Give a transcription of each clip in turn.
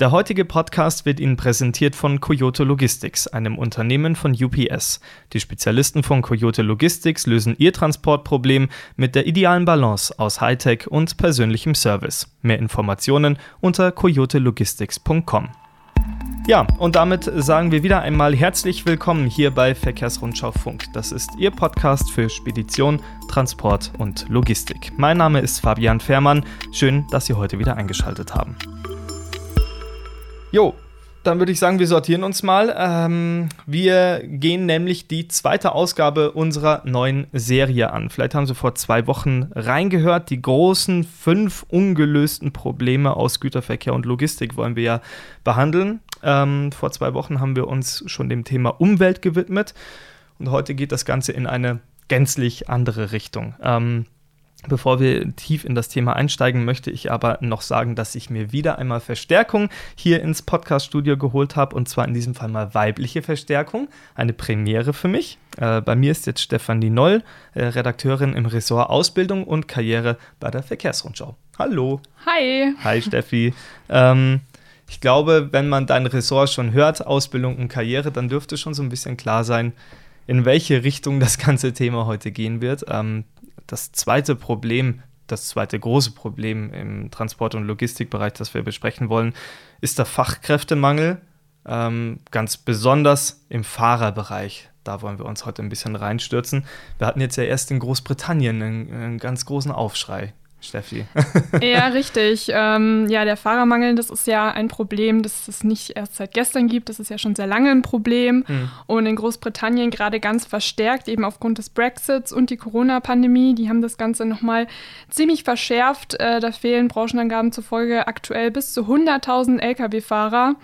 Der heutige Podcast wird Ihnen präsentiert von Coyote Logistics, einem Unternehmen von UPS. Die Spezialisten von Coyote Logistics lösen Ihr Transportproblem mit der idealen Balance aus Hightech und persönlichem Service. Mehr Informationen unter coyotelogistics.com. Ja, und damit sagen wir wieder einmal herzlich willkommen hier bei Verkehrsrundschau Funk. Das ist Ihr Podcast für Spedition, Transport und Logistik. Mein Name ist Fabian Fehrmann. Schön, dass Sie heute wieder eingeschaltet haben. Jo, dann würde ich sagen, wir sortieren uns mal. Ähm, wir gehen nämlich die zweite Ausgabe unserer neuen Serie an. Vielleicht haben Sie vor zwei Wochen reingehört. Die großen fünf ungelösten Probleme aus Güterverkehr und Logistik wollen wir ja behandeln. Ähm, vor zwei Wochen haben wir uns schon dem Thema Umwelt gewidmet. Und heute geht das Ganze in eine gänzlich andere Richtung. Ähm, Bevor wir tief in das Thema einsteigen, möchte ich aber noch sagen, dass ich mir wieder einmal Verstärkung hier ins Podcast-Studio geholt habe und zwar in diesem Fall mal weibliche Verstärkung. Eine Premiere für mich. Äh, bei mir ist jetzt Stefanie Noll, äh, Redakteurin im Ressort Ausbildung und Karriere bei der Verkehrsrundschau. Hallo. Hi. Hi Steffi. ähm, ich glaube, wenn man dein Ressort schon hört, Ausbildung und Karriere, dann dürfte schon so ein bisschen klar sein, in welche Richtung das ganze Thema heute gehen wird. Ähm, das zweite Problem, das zweite große Problem im Transport- und Logistikbereich, das wir besprechen wollen, ist der Fachkräftemangel, ähm, ganz besonders im Fahrerbereich. Da wollen wir uns heute ein bisschen reinstürzen. Wir hatten jetzt ja erst in Großbritannien einen, einen ganz großen Aufschrei. Steffi. ja, richtig. Ähm, ja, der Fahrermangel, das ist ja ein Problem, das es nicht erst seit gestern gibt. Das ist ja schon sehr lange ein Problem. Mhm. Und in Großbritannien gerade ganz verstärkt, eben aufgrund des Brexits und die Corona-Pandemie. Die haben das Ganze nochmal ziemlich verschärft. Äh, da fehlen Branchenangaben zufolge aktuell bis zu 100.000 Lkw-Fahrer.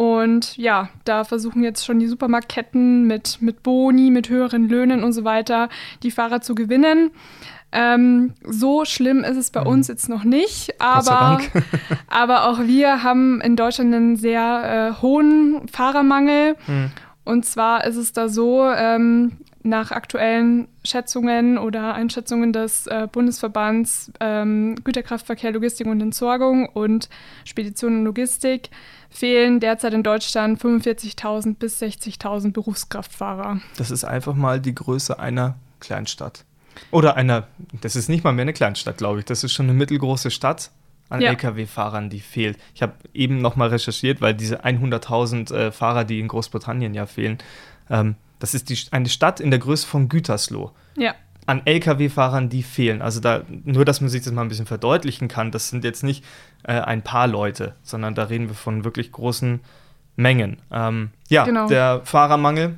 Und ja, da versuchen jetzt schon die Supermarktketten mit, mit Boni, mit höheren Löhnen und so weiter, die Fahrer zu gewinnen. Ähm, so schlimm ist es bei mhm. uns jetzt noch nicht, aber, aber auch wir haben in Deutschland einen sehr äh, hohen Fahrermangel. Mhm. Und zwar ist es da so, ähm, nach aktuellen Schätzungen oder Einschätzungen des äh, Bundesverbands ähm, Güterkraftverkehr, Logistik und Entsorgung und Spedition und Logistik fehlen derzeit in Deutschland 45.000 bis 60.000 Berufskraftfahrer. Das ist einfach mal die Größe einer Kleinstadt. Oder einer, das ist nicht mal mehr eine Kleinstadt, glaube ich. Das ist schon eine mittelgroße Stadt an ja. Lkw-Fahrern, die fehlt. Ich habe eben noch mal recherchiert, weil diese 100.000 äh, Fahrer, die in Großbritannien ja fehlen, ähm, das ist die, eine Stadt in der Größe von Gütersloh. Ja. An Lkw-Fahrern, die fehlen. Also da, nur, dass man sich das mal ein bisschen verdeutlichen kann, das sind jetzt nicht äh, ein paar Leute, sondern da reden wir von wirklich großen Mengen. Ähm, ja, genau. der Fahrermangel,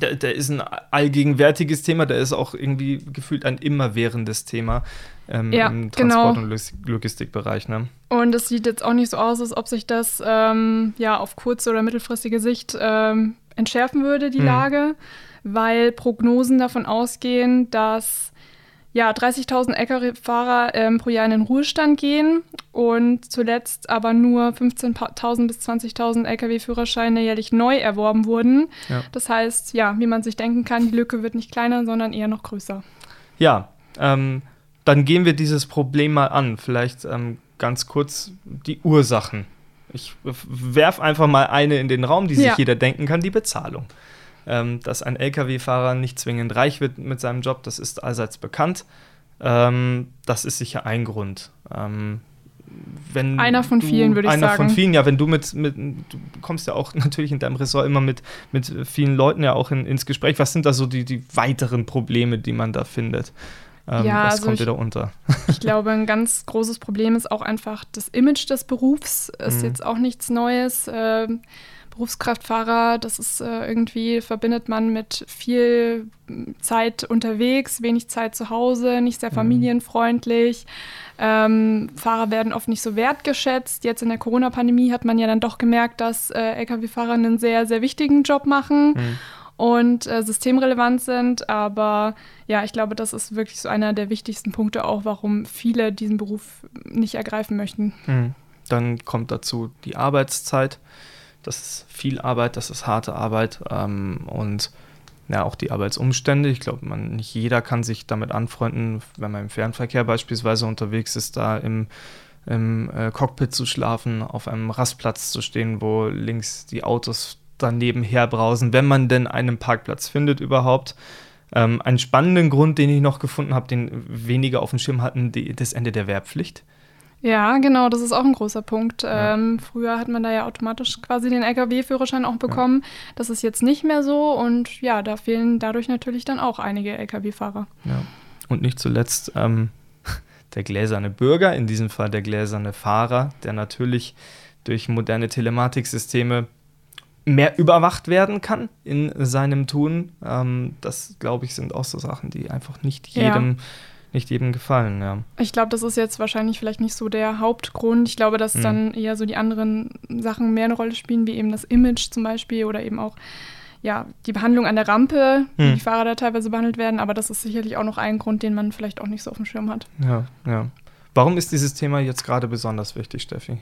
der, der, ist ein allgegenwärtiges Thema, der ist auch irgendwie gefühlt ein immerwährendes Thema ähm, ja, im Transport- genau. und Logistikbereich. Ne? Und es sieht jetzt auch nicht so aus, als ob sich das ähm, ja auf kurze oder mittelfristige Sicht ähm, entschärfen würde, die hm. Lage, weil Prognosen davon ausgehen, dass ja, 30.000 Lkw-Fahrer ähm, pro Jahr in den Ruhestand gehen und zuletzt aber nur 15.000 bis 20.000 Lkw-Führerscheine jährlich neu erworben wurden. Ja. Das heißt, ja, wie man sich denken kann, die Lücke wird nicht kleiner, sondern eher noch größer. Ja, ähm, dann gehen wir dieses Problem mal an. Vielleicht ähm, ganz kurz die Ursachen. Ich werfe einfach mal eine in den Raum, die sich ja. jeder denken kann, die Bezahlung. Ähm, dass ein Lkw-Fahrer nicht zwingend reich wird mit seinem Job, das ist allseits bekannt. Ähm, das ist sicher ein Grund. Ähm, wenn einer von vielen, würde ich einer sagen. Einer von vielen, ja, wenn du mit, mit, du kommst ja auch natürlich in deinem Ressort immer mit, mit vielen Leuten ja auch in, ins Gespräch. Was sind da so die, die weiteren Probleme, die man da findet? Ähm, ja, was also kommt dir da unter? ich glaube, ein ganz großes Problem ist auch einfach das Image des Berufs. Ist mhm. jetzt auch nichts Neues. Ähm, Berufskraftfahrer, das ist äh, irgendwie, verbindet man mit viel Zeit unterwegs, wenig Zeit zu Hause, nicht sehr mhm. familienfreundlich. Ähm, Fahrer werden oft nicht so wertgeschätzt. Jetzt in der Corona-Pandemie hat man ja dann doch gemerkt, dass äh, Lkw-Fahrer einen sehr, sehr wichtigen Job machen. Mhm und äh, systemrelevant sind. Aber ja, ich glaube, das ist wirklich so einer der wichtigsten Punkte auch, warum viele diesen Beruf nicht ergreifen möchten. Mhm. Dann kommt dazu die Arbeitszeit das ist viel Arbeit, das ist harte Arbeit ähm, und ja, auch die Arbeitsumstände. Ich glaube, nicht jeder kann sich damit anfreunden, wenn man im Fernverkehr beispielsweise unterwegs ist, da im im äh, Cockpit zu schlafen, auf einem Rastplatz zu stehen, wo links die Autos daneben herbrausen, wenn man denn einen Parkplatz findet überhaupt. Ähm, einen spannenden Grund, den ich noch gefunden habe, den weniger auf dem Schirm hatten, die, das Ende der Wehrpflicht. Ja, genau, das ist auch ein großer Punkt. Ja. Ähm, früher hat man da ja automatisch quasi den Lkw-Führerschein auch bekommen. Ja. Das ist jetzt nicht mehr so und ja, da fehlen dadurch natürlich dann auch einige Lkw-Fahrer. Ja. Und nicht zuletzt ähm, der gläserne Bürger, in diesem Fall der gläserne Fahrer, der natürlich durch moderne Telematiksysteme mehr überwacht werden kann in seinem Tun. Ähm, das, glaube ich, sind auch so Sachen, die einfach nicht jedem. Ja nicht jedem gefallen, ja. Ich glaube, das ist jetzt wahrscheinlich vielleicht nicht so der Hauptgrund. Ich glaube, dass mhm. dann eher so die anderen Sachen mehr eine Rolle spielen, wie eben das Image zum Beispiel oder eben auch ja, die Behandlung an der Rampe, mhm. wie die Fahrer da teilweise behandelt werden. Aber das ist sicherlich auch noch ein Grund, den man vielleicht auch nicht so auf dem Schirm hat. Ja, ja. Warum ist dieses Thema jetzt gerade besonders wichtig, Steffi?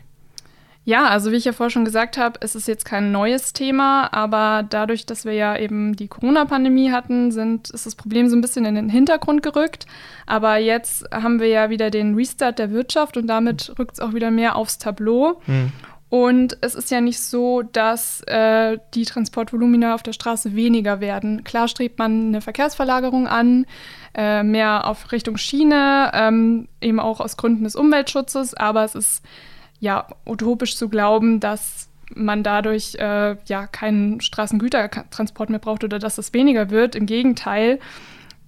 Ja, also wie ich ja vorher schon gesagt habe, es ist jetzt kein neues Thema, aber dadurch, dass wir ja eben die Corona-Pandemie hatten, sind, ist das Problem so ein bisschen in den Hintergrund gerückt. Aber jetzt haben wir ja wieder den Restart der Wirtschaft und damit rückt es auch wieder mehr aufs Tableau. Hm. Und es ist ja nicht so, dass äh, die Transportvolumina auf der Straße weniger werden. Klar strebt man eine Verkehrsverlagerung an, äh, mehr auf Richtung Schiene, ähm, eben auch aus Gründen des Umweltschutzes, aber es ist ja utopisch zu glauben, dass man dadurch äh, ja keinen Straßengütertransport mehr braucht oder dass es weniger wird. Im Gegenteil.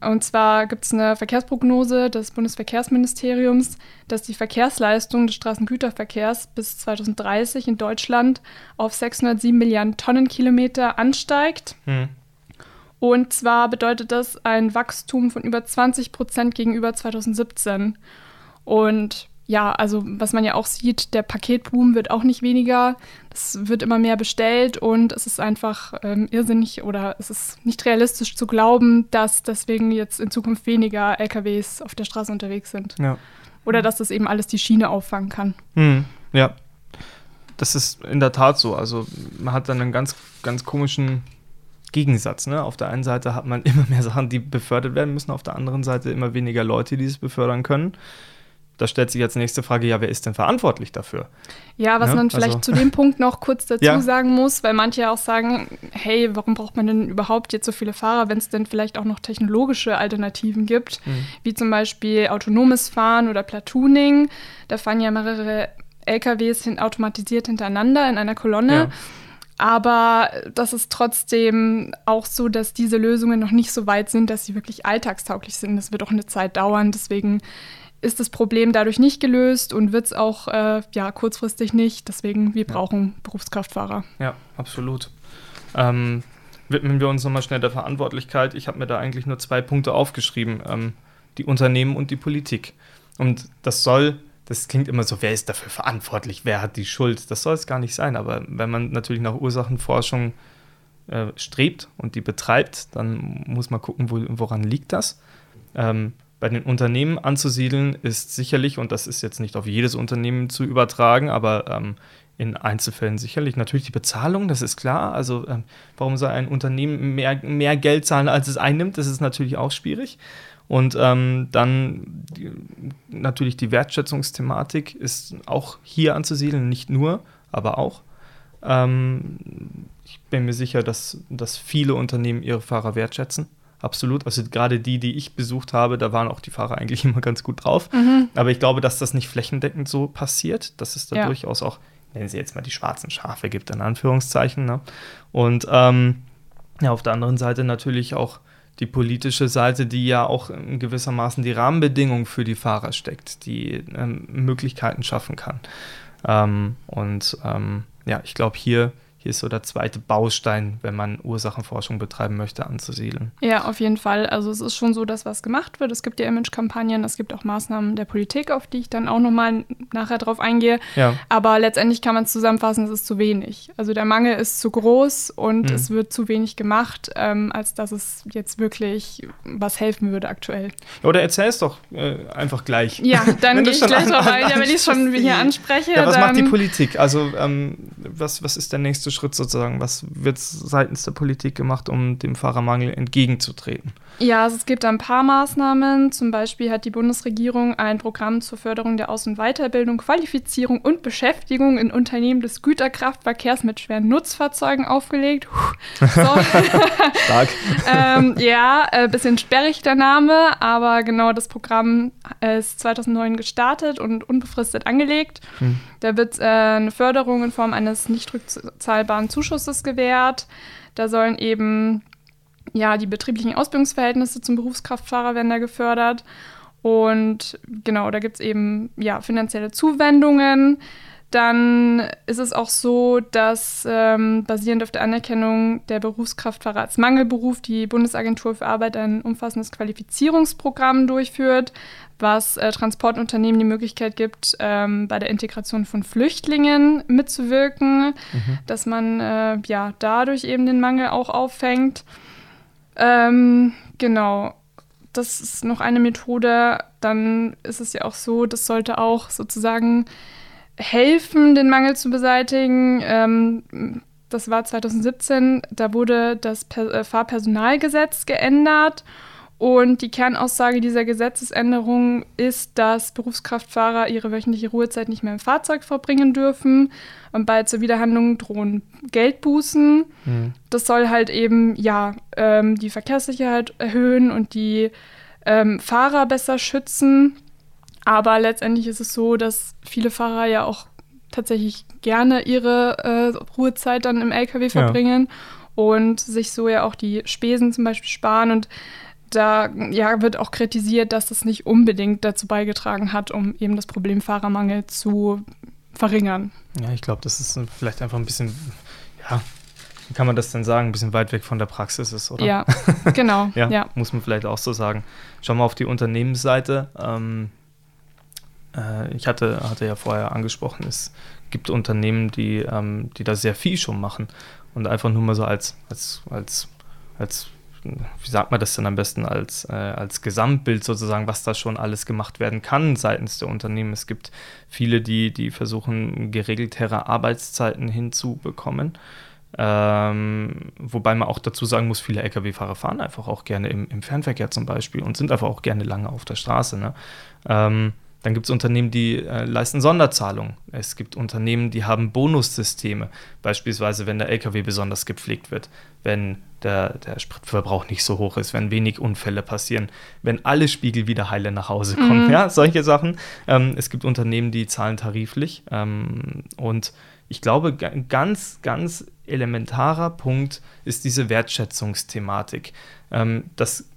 Und zwar gibt es eine Verkehrsprognose des Bundesverkehrsministeriums, dass die Verkehrsleistung des Straßengüterverkehrs bis 2030 in Deutschland auf 607 Milliarden Tonnenkilometer ansteigt. Hm. Und zwar bedeutet das ein Wachstum von über 20 Prozent gegenüber 2017. Und ja, also was man ja auch sieht, der Paketboom wird auch nicht weniger. Es wird immer mehr bestellt und es ist einfach ähm, irrsinnig oder es ist nicht realistisch zu glauben, dass deswegen jetzt in Zukunft weniger LKWs auf der Straße unterwegs sind. Ja. Oder dass das eben alles die Schiene auffangen kann. Hm, ja, das ist in der Tat so. Also man hat dann einen ganz, ganz komischen Gegensatz. Ne? Auf der einen Seite hat man immer mehr Sachen, die befördert werden müssen, auf der anderen Seite immer weniger Leute, die es befördern können da stellt sich jetzt die nächste Frage, ja, wer ist denn verantwortlich dafür? Ja, was ja, man vielleicht also, zu dem Punkt noch kurz dazu ja. sagen muss, weil manche auch sagen, hey, warum braucht man denn überhaupt jetzt so viele Fahrer, wenn es denn vielleicht auch noch technologische Alternativen gibt, mhm. wie zum Beispiel autonomes Fahren oder Platooning. Da fahren ja mehrere LKWs hin automatisiert hintereinander in einer Kolonne. Ja. Aber das ist trotzdem auch so, dass diese Lösungen noch nicht so weit sind, dass sie wirklich alltagstauglich sind. Das wird auch eine Zeit dauern. Deswegen ist das Problem dadurch nicht gelöst und wird es auch äh, ja, kurzfristig nicht. Deswegen, wir brauchen Berufskraftfahrer. Ja, absolut. Ähm, widmen wir uns nochmal schnell der Verantwortlichkeit. Ich habe mir da eigentlich nur zwei Punkte aufgeschrieben. Ähm, die Unternehmen und die Politik. Und das soll, das klingt immer so, wer ist dafür verantwortlich, wer hat die Schuld? Das soll es gar nicht sein. Aber wenn man natürlich nach Ursachenforschung äh, strebt und die betreibt, dann muss man gucken, wo, woran liegt das. Ähm, bei den Unternehmen anzusiedeln ist sicherlich, und das ist jetzt nicht auf jedes Unternehmen zu übertragen, aber ähm, in Einzelfällen sicherlich natürlich die Bezahlung, das ist klar. Also ähm, warum soll ein Unternehmen mehr, mehr Geld zahlen, als es einnimmt, das ist natürlich auch schwierig. Und ähm, dann die, natürlich die Wertschätzungsthematik ist auch hier anzusiedeln, nicht nur, aber auch. Ähm, ich bin mir sicher, dass, dass viele Unternehmen ihre Fahrer wertschätzen absolut. Also gerade die, die ich besucht habe, da waren auch die Fahrer eigentlich immer ganz gut drauf. Mhm. Aber ich glaube, dass das nicht flächendeckend so passiert, dass es da ja. durchaus auch, nennen Sie jetzt mal die schwarzen Schafe gibt, in Anführungszeichen. Ne? Und ähm, ja, auf der anderen Seite natürlich auch die politische Seite, die ja auch in gewissermaßen die Rahmenbedingungen für die Fahrer steckt, die ähm, Möglichkeiten schaffen kann. Ähm, und ähm, ja, ich glaube, hier hier ist so der zweite Baustein, wenn man Ursachenforschung betreiben möchte, anzusiedeln. Ja, auf jeden Fall. Also es ist schon so, dass was gemacht wird. Es gibt ja Image-Kampagnen, es gibt auch Maßnahmen der Politik, auf die ich dann auch nochmal nachher drauf eingehe. Ja. Aber letztendlich kann man es zusammenfassen, es ist zu wenig. Also der Mangel ist zu groß und mhm. es wird zu wenig gemacht, ähm, als dass es jetzt wirklich was helfen würde aktuell. Oder erzähl es doch äh, einfach gleich. Ja, dann gehe ich gleich drauf ein. Ja, wenn ich es schon hier anspreche. Ja, was macht die Politik? Also ähm, was, was ist der nächste Schritt? Schritt sozusagen? Was wird seitens der Politik gemacht, um dem Fahrermangel entgegenzutreten? Ja, also es gibt ein paar Maßnahmen. Zum Beispiel hat die Bundesregierung ein Programm zur Förderung der Aus- und Weiterbildung, Qualifizierung und Beschäftigung in Unternehmen des Güterkraftverkehrs mit schweren Nutzfahrzeugen aufgelegt. So. Stark. ähm, ja, ein äh, bisschen sperrig der Name, aber genau das Programm ist 2009 gestartet und unbefristet angelegt. Hm. Da wird äh, eine Förderung in Form eines nicht rückzahlbaren Zuschusses gewährt. Da sollen eben ja, die betrieblichen Ausbildungsverhältnisse zum Berufskraftfahrer werden da gefördert. Und genau, da gibt es eben ja, finanzielle Zuwendungen. Dann ist es auch so, dass ähm, basierend auf der Anerkennung der Berufskraftfahrer als Mangelberuf die Bundesagentur für Arbeit ein umfassendes Qualifizierungsprogramm durchführt, was äh, Transportunternehmen die Möglichkeit gibt, ähm, bei der Integration von Flüchtlingen mitzuwirken, mhm. dass man äh, ja dadurch eben den Mangel auch auffängt. Ähm, genau. Das ist noch eine Methode. Dann ist es ja auch so, das sollte auch sozusagen helfen, den Mangel zu beseitigen. Ähm, das war 2017, da wurde das per äh, Fahrpersonalgesetz geändert und die Kernaussage dieser Gesetzesänderung ist, dass Berufskraftfahrer ihre wöchentliche Ruhezeit nicht mehr im Fahrzeug verbringen dürfen. Und bei zur Wiederhandlung drohen Geldbußen. Mhm. Das soll halt eben ja ähm, die Verkehrssicherheit erhöhen und die ähm, Fahrer besser schützen. Aber letztendlich ist es so, dass viele Fahrer ja auch tatsächlich gerne ihre äh, Ruhezeit dann im LKW verbringen ja. und sich so ja auch die Spesen zum Beispiel sparen. Und da ja, wird auch kritisiert, dass das nicht unbedingt dazu beigetragen hat, um eben das Problem Fahrermangel zu verringern. Ja, ich glaube, das ist vielleicht einfach ein bisschen, ja, wie kann man das denn sagen, ein bisschen weit weg von der Praxis ist, oder? Ja, genau. ja, ja, muss man vielleicht auch so sagen. Schauen wir auf die Unternehmensseite. Ähm, äh, ich hatte, hatte ja vorher angesprochen, es gibt Unternehmen, die, ähm, die da sehr viel schon machen und einfach nur mal so als, als, als, als wie sagt man das denn am besten als, äh, als Gesamtbild sozusagen, was da schon alles gemacht werden kann seitens der Unternehmen. Es gibt viele, die, die versuchen, geregeltere Arbeitszeiten hinzubekommen. Ähm, wobei man auch dazu sagen muss, viele Lkw-Fahrer fahren einfach auch gerne im, im, Fernverkehr zum Beispiel und sind einfach auch gerne lange auf der Straße. Ne? Ähm, dann gibt es Unternehmen, die äh, leisten Sonderzahlungen. Es gibt Unternehmen, die haben Bonussysteme. Beispielsweise, wenn der LKW besonders gepflegt wird, wenn der, der Spritverbrauch nicht so hoch ist, wenn wenig Unfälle passieren, wenn alle Spiegel wieder heile nach Hause kommen. Mhm. Ja, solche Sachen. Ähm, es gibt Unternehmen, die zahlen tariflich. Ähm, und ich glaube, ganz, ganz elementarer Punkt ist diese Wertschätzungsthematik. Ähm, das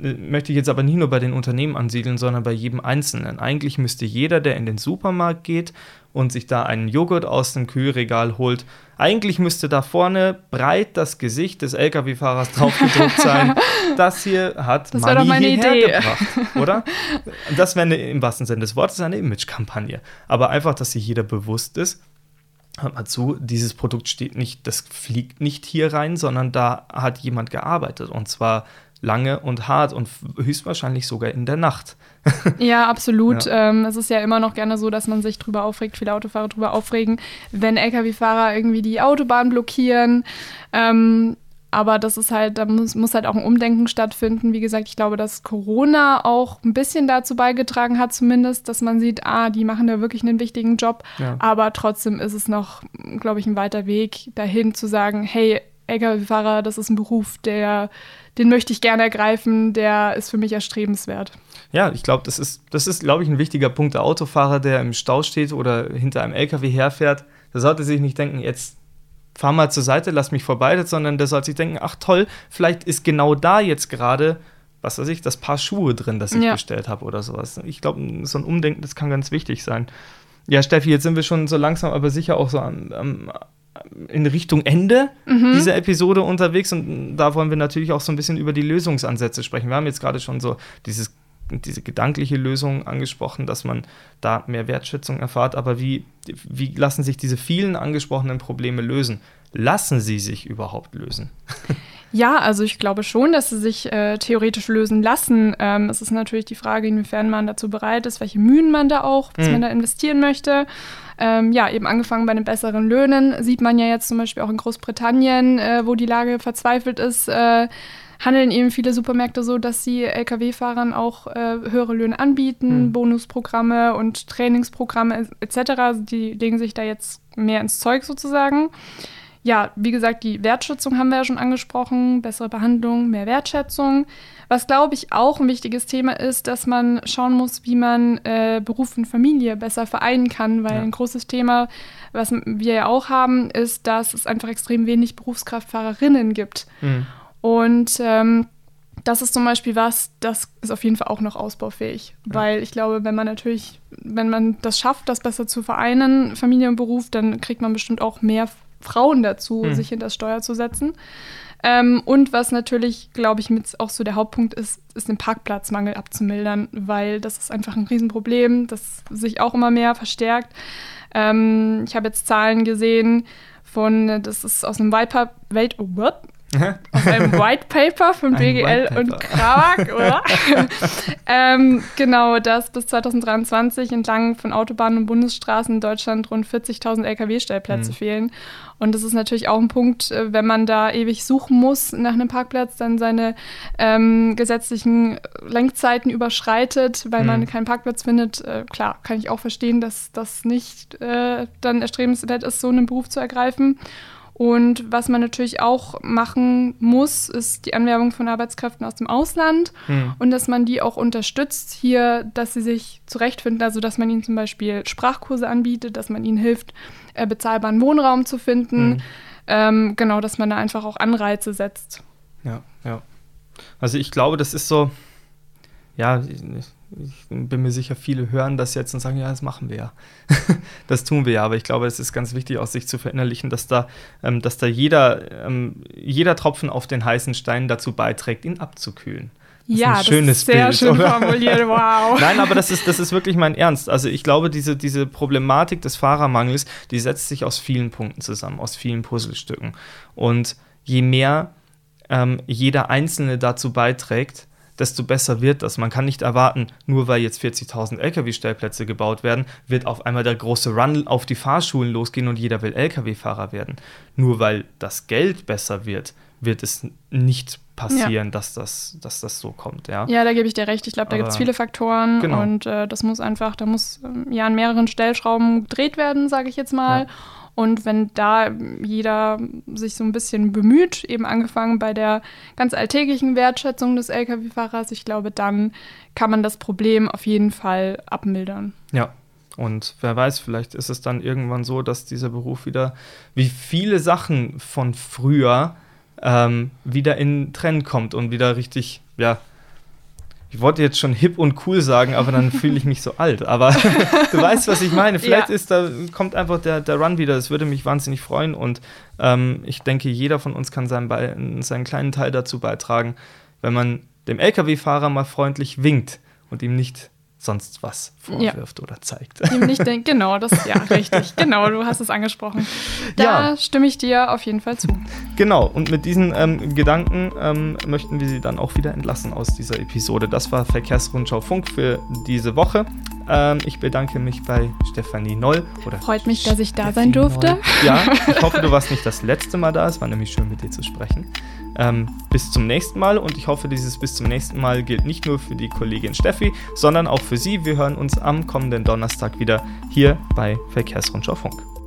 äh, möchte ich jetzt aber nicht nur bei den Unternehmen ansiedeln, sondern bei jedem Einzelnen. Eigentlich müsste jeder, der in den Supermarkt geht und sich da einen Joghurt aus dem Kühlregal holt, eigentlich müsste da vorne breit das Gesicht des Lkw-Fahrers draufgedruckt sein. das hier hat das Money meine hierher Idee. gebracht, oder? Das wäre im wahrsten Sinne des Wortes eine Image-Kampagne. Aber einfach, dass sich jeder bewusst ist, hört mal zu, dieses Produkt steht nicht, das fliegt nicht hier rein, sondern da hat jemand gearbeitet und zwar lange und hart und höchstwahrscheinlich sogar in der Nacht. ja, absolut. Ja. Ähm, es ist ja immer noch gerne so, dass man sich drüber aufregt, viele Autofahrer drüber aufregen, wenn Lkw-Fahrer irgendwie die Autobahn blockieren. Ähm, aber das ist halt, da muss, muss halt auch ein Umdenken stattfinden. Wie gesagt, ich glaube, dass Corona auch ein bisschen dazu beigetragen hat, zumindest, dass man sieht, ah, die machen da wirklich einen wichtigen Job. Ja. Aber trotzdem ist es noch, glaube ich, ein weiter Weg dahin zu sagen, hey, Lkw-Fahrer, das ist ein Beruf, der, den möchte ich gerne ergreifen, der ist für mich erstrebenswert. Ja, ich glaube, das ist, das ist, glaube ich, ein wichtiger Punkt. Der Autofahrer, der im Stau steht oder hinter einem Lkw herfährt, der sollte sich nicht denken, jetzt fahr mal zur Seite, lass mich vorbei, sondern der soll sich denken, ach toll, vielleicht ist genau da jetzt gerade, was weiß ich, das Paar Schuhe drin, das ich ja. bestellt habe oder sowas. Ich glaube, so ein Umdenken, das kann ganz wichtig sein. Ja, Steffi, jetzt sind wir schon so langsam, aber sicher auch so am, am in Richtung Ende mhm. dieser Episode unterwegs und da wollen wir natürlich auch so ein bisschen über die Lösungsansätze sprechen. Wir haben jetzt gerade schon so dieses diese gedankliche Lösung angesprochen, dass man da mehr Wertschätzung erfahrt. Aber wie, wie lassen sich diese vielen angesprochenen Probleme lösen? Lassen sie sich überhaupt lösen? Ja, also ich glaube schon, dass sie sich äh, theoretisch lösen lassen. Ähm, es ist natürlich die Frage, inwiefern man dazu bereit ist, welche Mühen man da auch, was mhm. man da investieren möchte. Ähm, ja, eben angefangen bei den besseren Löhnen, sieht man ja jetzt zum Beispiel auch in Großbritannien, äh, wo die Lage verzweifelt ist. Äh, handeln eben viele Supermärkte so, dass sie Lkw-Fahrern auch äh, höhere Löhne anbieten, mhm. Bonusprogramme und Trainingsprogramme etc. Also die legen sich da jetzt mehr ins Zeug sozusagen. Ja, wie gesagt, die Wertschätzung haben wir ja schon angesprochen, bessere Behandlung, mehr Wertschätzung. Was, glaube ich, auch ein wichtiges Thema ist, dass man schauen muss, wie man äh, Beruf und Familie besser vereinen kann, weil ja. ein großes Thema, was wir ja auch haben, ist, dass es einfach extrem wenig Berufskraftfahrerinnen gibt. Mhm. Und ähm, das ist zum Beispiel was, das ist auf jeden Fall auch noch ausbaufähig. Ja. Weil ich glaube, wenn man natürlich, wenn man das schafft, das besser zu vereinen, Familie und Beruf, dann kriegt man bestimmt auch mehr Frauen dazu, hm. sich hinter das Steuer zu setzen. Ähm, und was natürlich, glaube ich, mit auch so der Hauptpunkt ist, ist den Parkplatzmangel abzumildern, weil das ist einfach ein Riesenproblem, das sich auch immer mehr verstärkt. Ähm, ich habe jetzt Zahlen gesehen von, das ist aus einem White, Welt, oh, what? Aus einem White Paper von BGL und Krawak, oder? ähm, genau, dass bis 2023 entlang von Autobahnen und Bundesstraßen in Deutschland rund 40.000 Lkw-Stellplätze mhm. fehlen. Und das ist natürlich auch ein Punkt, äh, wenn man da ewig suchen muss nach einem Parkplatz, dann seine ähm, gesetzlichen Lenkzeiten überschreitet, weil mhm. man keinen Parkplatz findet. Äh, klar, kann ich auch verstehen, dass das nicht äh, dann erstrebenswert ist, so einen Beruf zu ergreifen. Und was man natürlich auch machen muss, ist die Anwerbung von Arbeitskräften aus dem Ausland mhm. und dass man die auch unterstützt hier, dass sie sich zurechtfinden, also dass man ihnen zum Beispiel Sprachkurse anbietet, dass man ihnen hilft, äh, bezahlbaren Wohnraum zu finden. Mhm. Ähm, genau, dass man da einfach auch Anreize setzt. Ja, ja. Also ich glaube, das ist so, ja, ich, bin mir sicher, viele hören das jetzt und sagen, ja, das machen wir ja. das tun wir ja, aber ich glaube, es ist ganz wichtig, aus sich zu verinnerlichen, dass da, ähm, dass da jeder, ähm, jeder Tropfen auf den heißen Stein dazu beiträgt, ihn abzukühlen. Das ja, ist ein schönes das ist sehr Bild, schön oder? formuliert, wow. Nein, aber das ist, das ist wirklich mein Ernst. Also ich glaube, diese, diese Problematik des Fahrermangels, die setzt sich aus vielen Punkten zusammen, aus vielen Puzzlestücken. Und je mehr ähm, jeder Einzelne dazu beiträgt, desto besser wird das. Man kann nicht erwarten, nur weil jetzt 40.000 Lkw-Stellplätze gebaut werden, wird auf einmal der große Run auf die Fahrschulen losgehen und jeder will Lkw-Fahrer werden. Nur weil das Geld besser wird, wird es nicht passieren, ja. dass, das, dass das so kommt. Ja, ja da gebe ich dir recht. Ich glaube, da gibt es viele Faktoren genau. und äh, das muss einfach, da muss ähm, ja an mehreren Stellschrauben gedreht werden, sage ich jetzt mal. Ja. Und wenn da jeder sich so ein bisschen bemüht, eben angefangen bei der ganz alltäglichen Wertschätzung des Lkw-Fahrers, ich glaube, dann kann man das Problem auf jeden Fall abmildern. Ja, und wer weiß, vielleicht ist es dann irgendwann so, dass dieser Beruf wieder, wie viele Sachen von früher, ähm, wieder in Trend kommt und wieder richtig, ja, ich wollte jetzt schon hip und cool sagen, aber dann fühle ich mich so alt. Aber du weißt, was ich meine. Vielleicht ja. ist da, kommt einfach der, der Run wieder. Das würde mich wahnsinnig freuen. Und ähm, ich denke, jeder von uns kann seinen, seinen kleinen Teil dazu beitragen, wenn man dem Lkw-Fahrer mal freundlich winkt und ihm nicht sonst was vorwirft ja. oder zeigt. Ihm nicht denkt, genau, das, ja, richtig. Genau, du hast es angesprochen. Da ja. stimme ich dir auf jeden Fall zu. Genau, und mit diesen ähm, Gedanken ähm, möchten wir Sie dann auch wieder entlassen aus dieser Episode. Das war Verkehrsrundschau Funk für diese Woche. Ähm, ich bedanke mich bei Stefanie Noll. Oder Freut mich, dass ich da Steffi sein durfte. Noll. Ja, ich hoffe, du warst nicht das letzte Mal da. Es war nämlich schön, mit dir zu sprechen. Ähm, bis zum nächsten Mal und ich hoffe, dieses bis zum nächsten Mal gilt nicht nur für die Kollegin Steffi, sondern auch für Sie. Wir hören uns am kommenden Donnerstag wieder hier bei Verkehrsrundschau Funk.